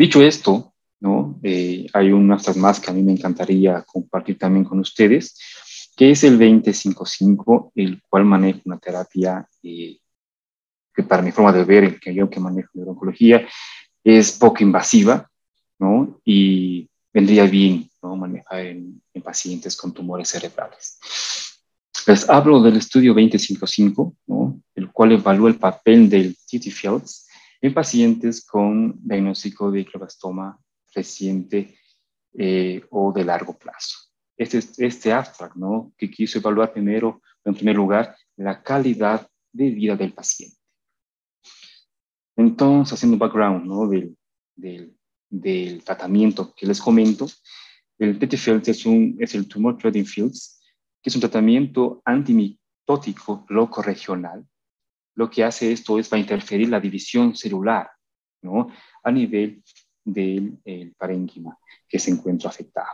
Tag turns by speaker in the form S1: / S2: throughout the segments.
S1: Dicho esto, ¿no? Eh, hay un más que a mí me encantaría compartir también con ustedes, que es el 2055, el cual maneja una terapia eh, que para mi forma de ver, que yo que manejo oncología, es poco invasiva, ¿no? Y vendría bien, ¿no? Manejar en, en pacientes con tumores cerebrales. Les hablo del estudio 2055, ¿no? el cual evalúa el papel del TTFields en pacientes con diagnóstico de glioblastoma reciente eh, o de largo plazo. Este, este abstract, ¿no? que quiso evaluar primero, en primer lugar, la calidad de vida del paciente. Entonces, haciendo background ¿no? del, del, del tratamiento que les comento, el TTFields es, un, es el Tumor Treating Fields, que es un tratamiento antimitótico loco regional. Lo que hace esto es va a interferir la división celular, ¿no? A nivel del parénquima que se encuentra afectado.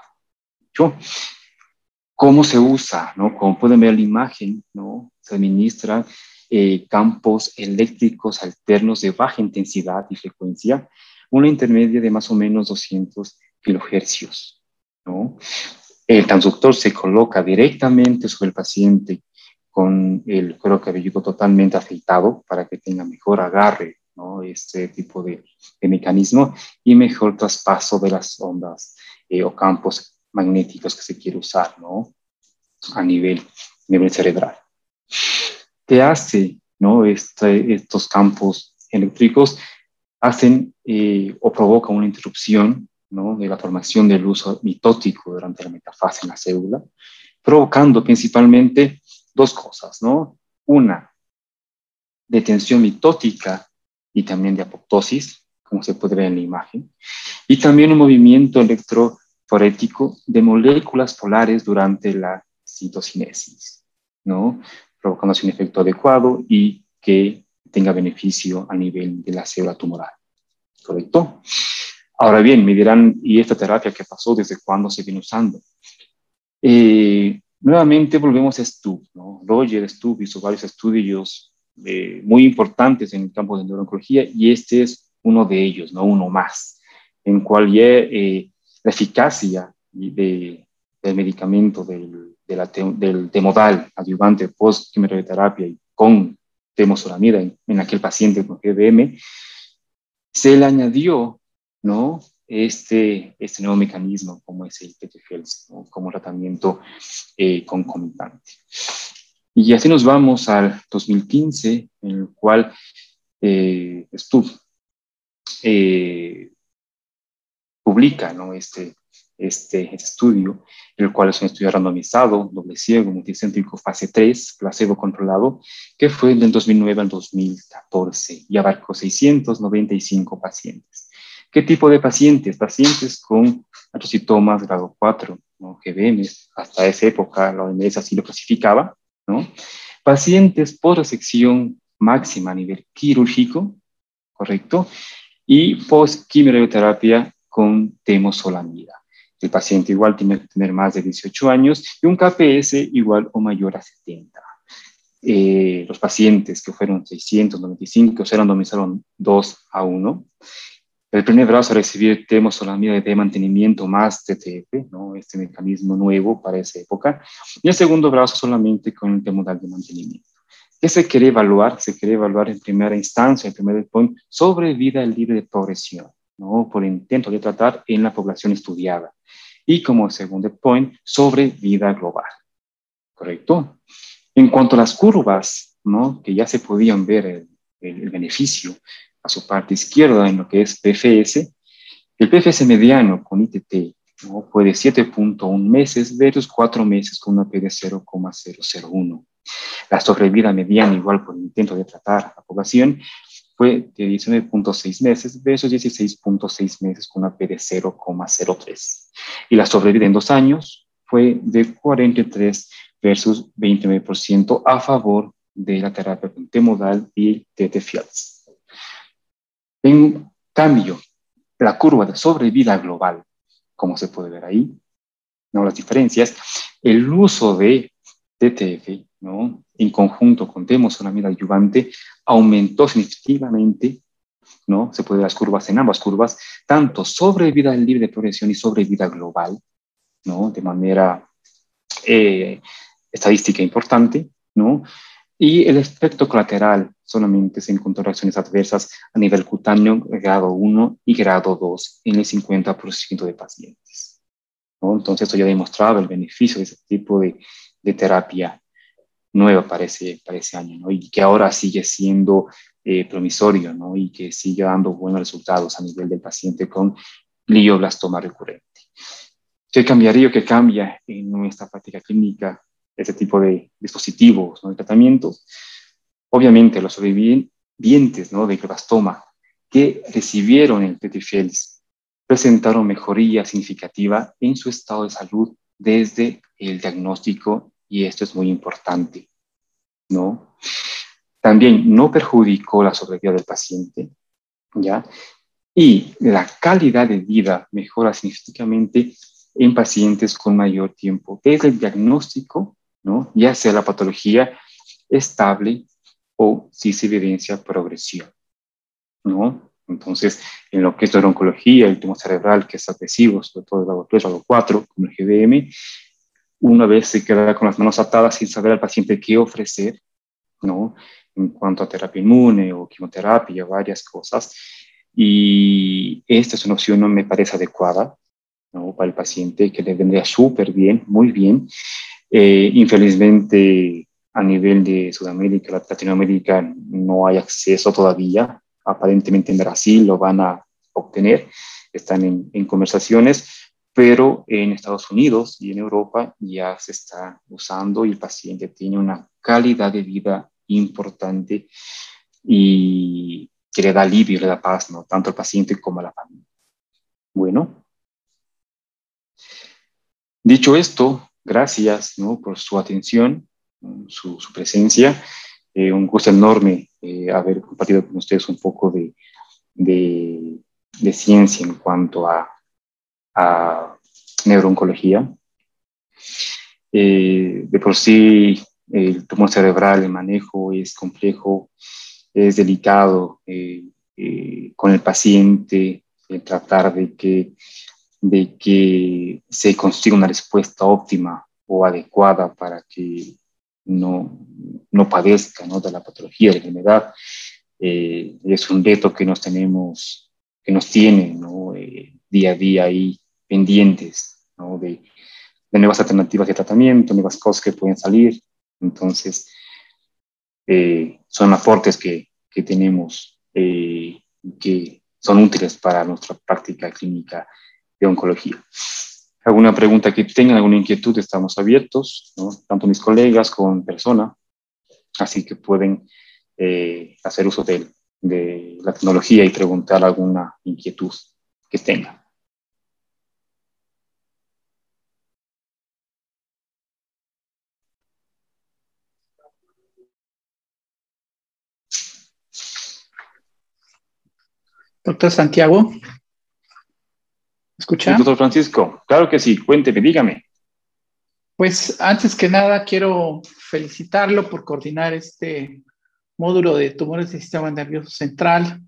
S1: ¿Cómo se usa? ¿no? Como pueden ver en la imagen, ¿no? Se administran eh, campos eléctricos alternos de baja intensidad y frecuencia, una intermedia de más o menos 200 kilohercios. ¿no? El transductor se coloca directamente sobre el paciente con el cuero cabelludo totalmente afeitado para que tenga mejor agarre, ¿no? Este tipo de, mecanismo y mejor traspaso de las ondas eh, o campos magnéticos que se quiere usar, ¿no? A nivel, nivel cerebral. ¿Qué hace, no? Este, estos campos eléctricos hacen eh, o provocan una interrupción de la formación del uso mitótico durante la metafase en la célula, provocando principalmente dos cosas, ¿no? Una, detención mitótica y también de apoptosis, como se puede ver en la imagen, y también un movimiento electroforético de moléculas polares durante la citocinesis, ¿no? Provocando un efecto adecuado y que tenga beneficio a nivel de la célula tumoral. ¿Correcto? Ahora bien, me dirán, ¿y esta terapia qué pasó? ¿Desde cuándo se viene usando? Eh, nuevamente volvemos a Stubb, ¿no? Roger Stubb hizo varios estudios eh, muy importantes en el campo de neurooncología y este es uno de ellos, ¿no? Uno más, en cual ya eh, la eficacia de, del medicamento del, del temodal adyuvante post quimioterapia y con temosolamida en, en aquel paciente con GBM, se le añadió ¿no? Este, este nuevo mecanismo como es el TTFELS, como tratamiento eh, concomitante. Y así nos vamos al 2015, en el cual eh, eh, publica ¿no? este, este, estudio, el cual es un estudio randomizado, doble ciego, multicéntrico, fase 3, placebo controlado, que fue del 2009 al 2014 y abarcó 695 pacientes. ¿Qué tipo de pacientes? Pacientes con atrocitomas grado 4, ¿no? GBM, hasta esa época la OMS así lo clasificaba, ¿no? Pacientes por resección máxima a nivel quirúrgico, ¿correcto? Y post quimioterapia con temosolamida. El paciente igual tiene que tener más de 18 años y un KPS igual o mayor a 70. Eh, los pacientes que fueron 695 se randomizaron 2 a 1 el primer brazo a recibir temosolamida de mantenimiento más TTF, ¿no? este mecanismo nuevo para esa época, y el segundo brazo solamente con el temodal de mantenimiento. ¿Qué se quiere evaluar? Se quiere evaluar en primera instancia, en primer point, sobre vida libre de progresión, ¿no? por intento de tratar en la población estudiada. Y como segundo point, sobre vida global. ¿Correcto? En cuanto a las curvas, ¿no? que ya se podían ver el, el beneficio, a su parte izquierda en lo que es PFS, el PFS mediano con ITT ¿no? fue de 7.1 meses versus 4 meses con una P de 0,001. La sobrevida mediana, igual por el intento de tratar a la población, fue de 19.6 meses versus 16.6 meses con una P de 0,03. Y la sobrevida en dos años fue de 43 versus 29% a favor de la terapia con T-modal y TT-FIALS. En cambio, la curva de sobrevida global, como se puede ver ahí, ¿no? las diferencias, el uso de TTF ¿no? en conjunto con temozolomida ayudante aumentó significativamente ¿no? Se puede ver las curvas en ambas curvas, tanto sobre vida libre de progresión y sobre vida global, ¿no? De manera eh, estadística importante, ¿no? Y el efecto colateral solamente se encontró reacciones adversas a nivel cutáneo grado 1 y grado 2 en el 50% de pacientes. ¿no? Entonces, esto ya demostraba el beneficio de este tipo de, de terapia nueva para ese, para ese año, ¿no? y que ahora sigue siendo eh, promisorio ¿no? y que sigue dando buenos resultados a nivel del paciente con glioblastoma recurrente. ¿Qué cambiaría o qué cambia en nuestra práctica clínica este tipo de dispositivos, ¿no? de tratamientos? Obviamente, los sobrevivientes ¿no? de glioblastoma que recibieron el TTFIELS presentaron mejoría significativa en su estado de salud desde el diagnóstico y esto es muy importante, ¿no? También no perjudicó la sobrevida del paciente, ¿ya? Y la calidad de vida mejora significativamente en pacientes con mayor tiempo desde el diagnóstico, ¿no? Ya sea la patología estable o si se evidencia progresión, ¿no? Entonces, en lo que es la oncología, el tumor cerebral que es agresivo, sobre todo el grado 3 o grado 4, como el GBM, una vez se queda con las manos atadas sin saber al paciente qué ofrecer, ¿no? En cuanto a terapia inmune o quimioterapia, varias cosas. Y esta es una opción no me parece adecuada, ¿no? Para el paciente, que le vendría súper bien, muy bien. Eh, infelizmente, a nivel de Sudamérica, Latinoamérica, no hay acceso todavía. Aparentemente en Brasil lo van a obtener, están en, en conversaciones, pero en Estados Unidos y en Europa ya se está usando y el paciente tiene una calidad de vida importante y que le da alivio, le da paz, ¿no? tanto al paciente como a la familia. Bueno, dicho esto, gracias ¿no? por su atención, su, presencia. Eh, un gusto enorme eh, haber compartido con ustedes un poco de, de, ciencia en cuanto a a neurooncología. Eh, de por sí, el tumor cerebral, el manejo es complejo, es delicado con el paciente, tratar de que, de que se consiga una respuesta óptima o adecuada para que no, no padezca ¿no? de la patología, de la enfermedad. es un reto que nos tenemos, que nos tiene ¿no? día a día ahí pendientes ¿no? de, de, nuevas alternativas de tratamiento, nuevas cosas que pueden salir. Entonces, eh, son aportes que, que tenemos eh, que son útiles para nuestra práctica clínica de oncología. ¿Alguna pregunta que tengan, alguna inquietud? Estamos abiertos, tanto mis colegas como persona, así que pueden eh, hacer uso de, de la tecnología y preguntar alguna inquietud que tengan.
S2: Doctor Santiago, ¿escucha?
S1: doctor Francisco, claro que sí, cuénteme, dígame.
S2: Pues antes que nada quiero felicitarlo por coordinar este módulo de tumores del sistema nervioso central.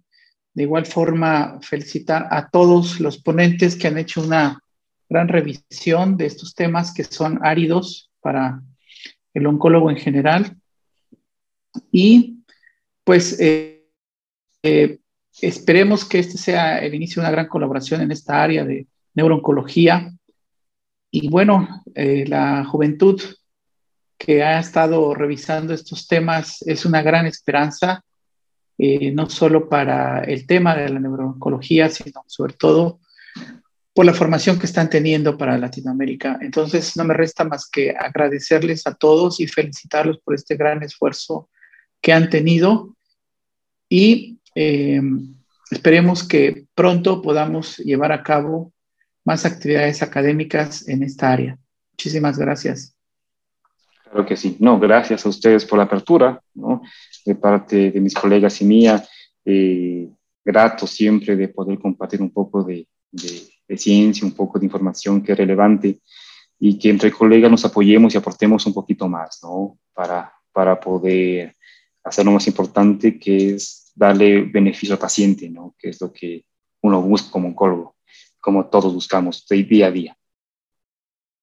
S2: De igual forma, felicitar a todos los ponentes que han hecho una gran revisión de estos temas que son áridos para el oncólogo en general. Y pues eh, eh, Esperemos que este sea el inicio de una gran colaboración en esta área de neurooncología. Y bueno, eh, la juventud que ha estado revisando estos temas es una gran esperanza, eh, no solo para el tema de la neurooncología, sino sobre todo por la formación que están teniendo para Latinoamérica. Entonces, no me resta más que agradecerles a todos y felicitarlos por este gran esfuerzo que han tenido. Y eh, esperemos que pronto podamos llevar a cabo más actividades académicas en esta área. Muchísimas gracias.
S1: Claro que sí. No, gracias a ustedes por la apertura, ¿no? De parte de mis colegas y mía, eh, grato siempre de poder compartir un poco de, de, ciencia, un poco de información que es relevante y que entre colegas nos apoyemos y aportemos un poquito más, ¿no? Para, para poder hacer lo más importante que es darle beneficio al paciente, ¿no? Que es lo que uno busca como oncólogo, como todos buscamos día a día.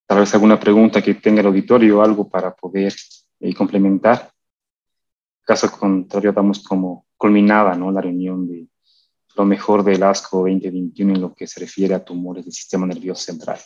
S1: Tal vez alguna pregunta que tenga el auditorio algo para poder eh, complementar. Caso contrario, damos como culminada ¿no? la reunión de lo mejor del ASCO 2021 en lo que se refiere a tumores del sistema nervioso central.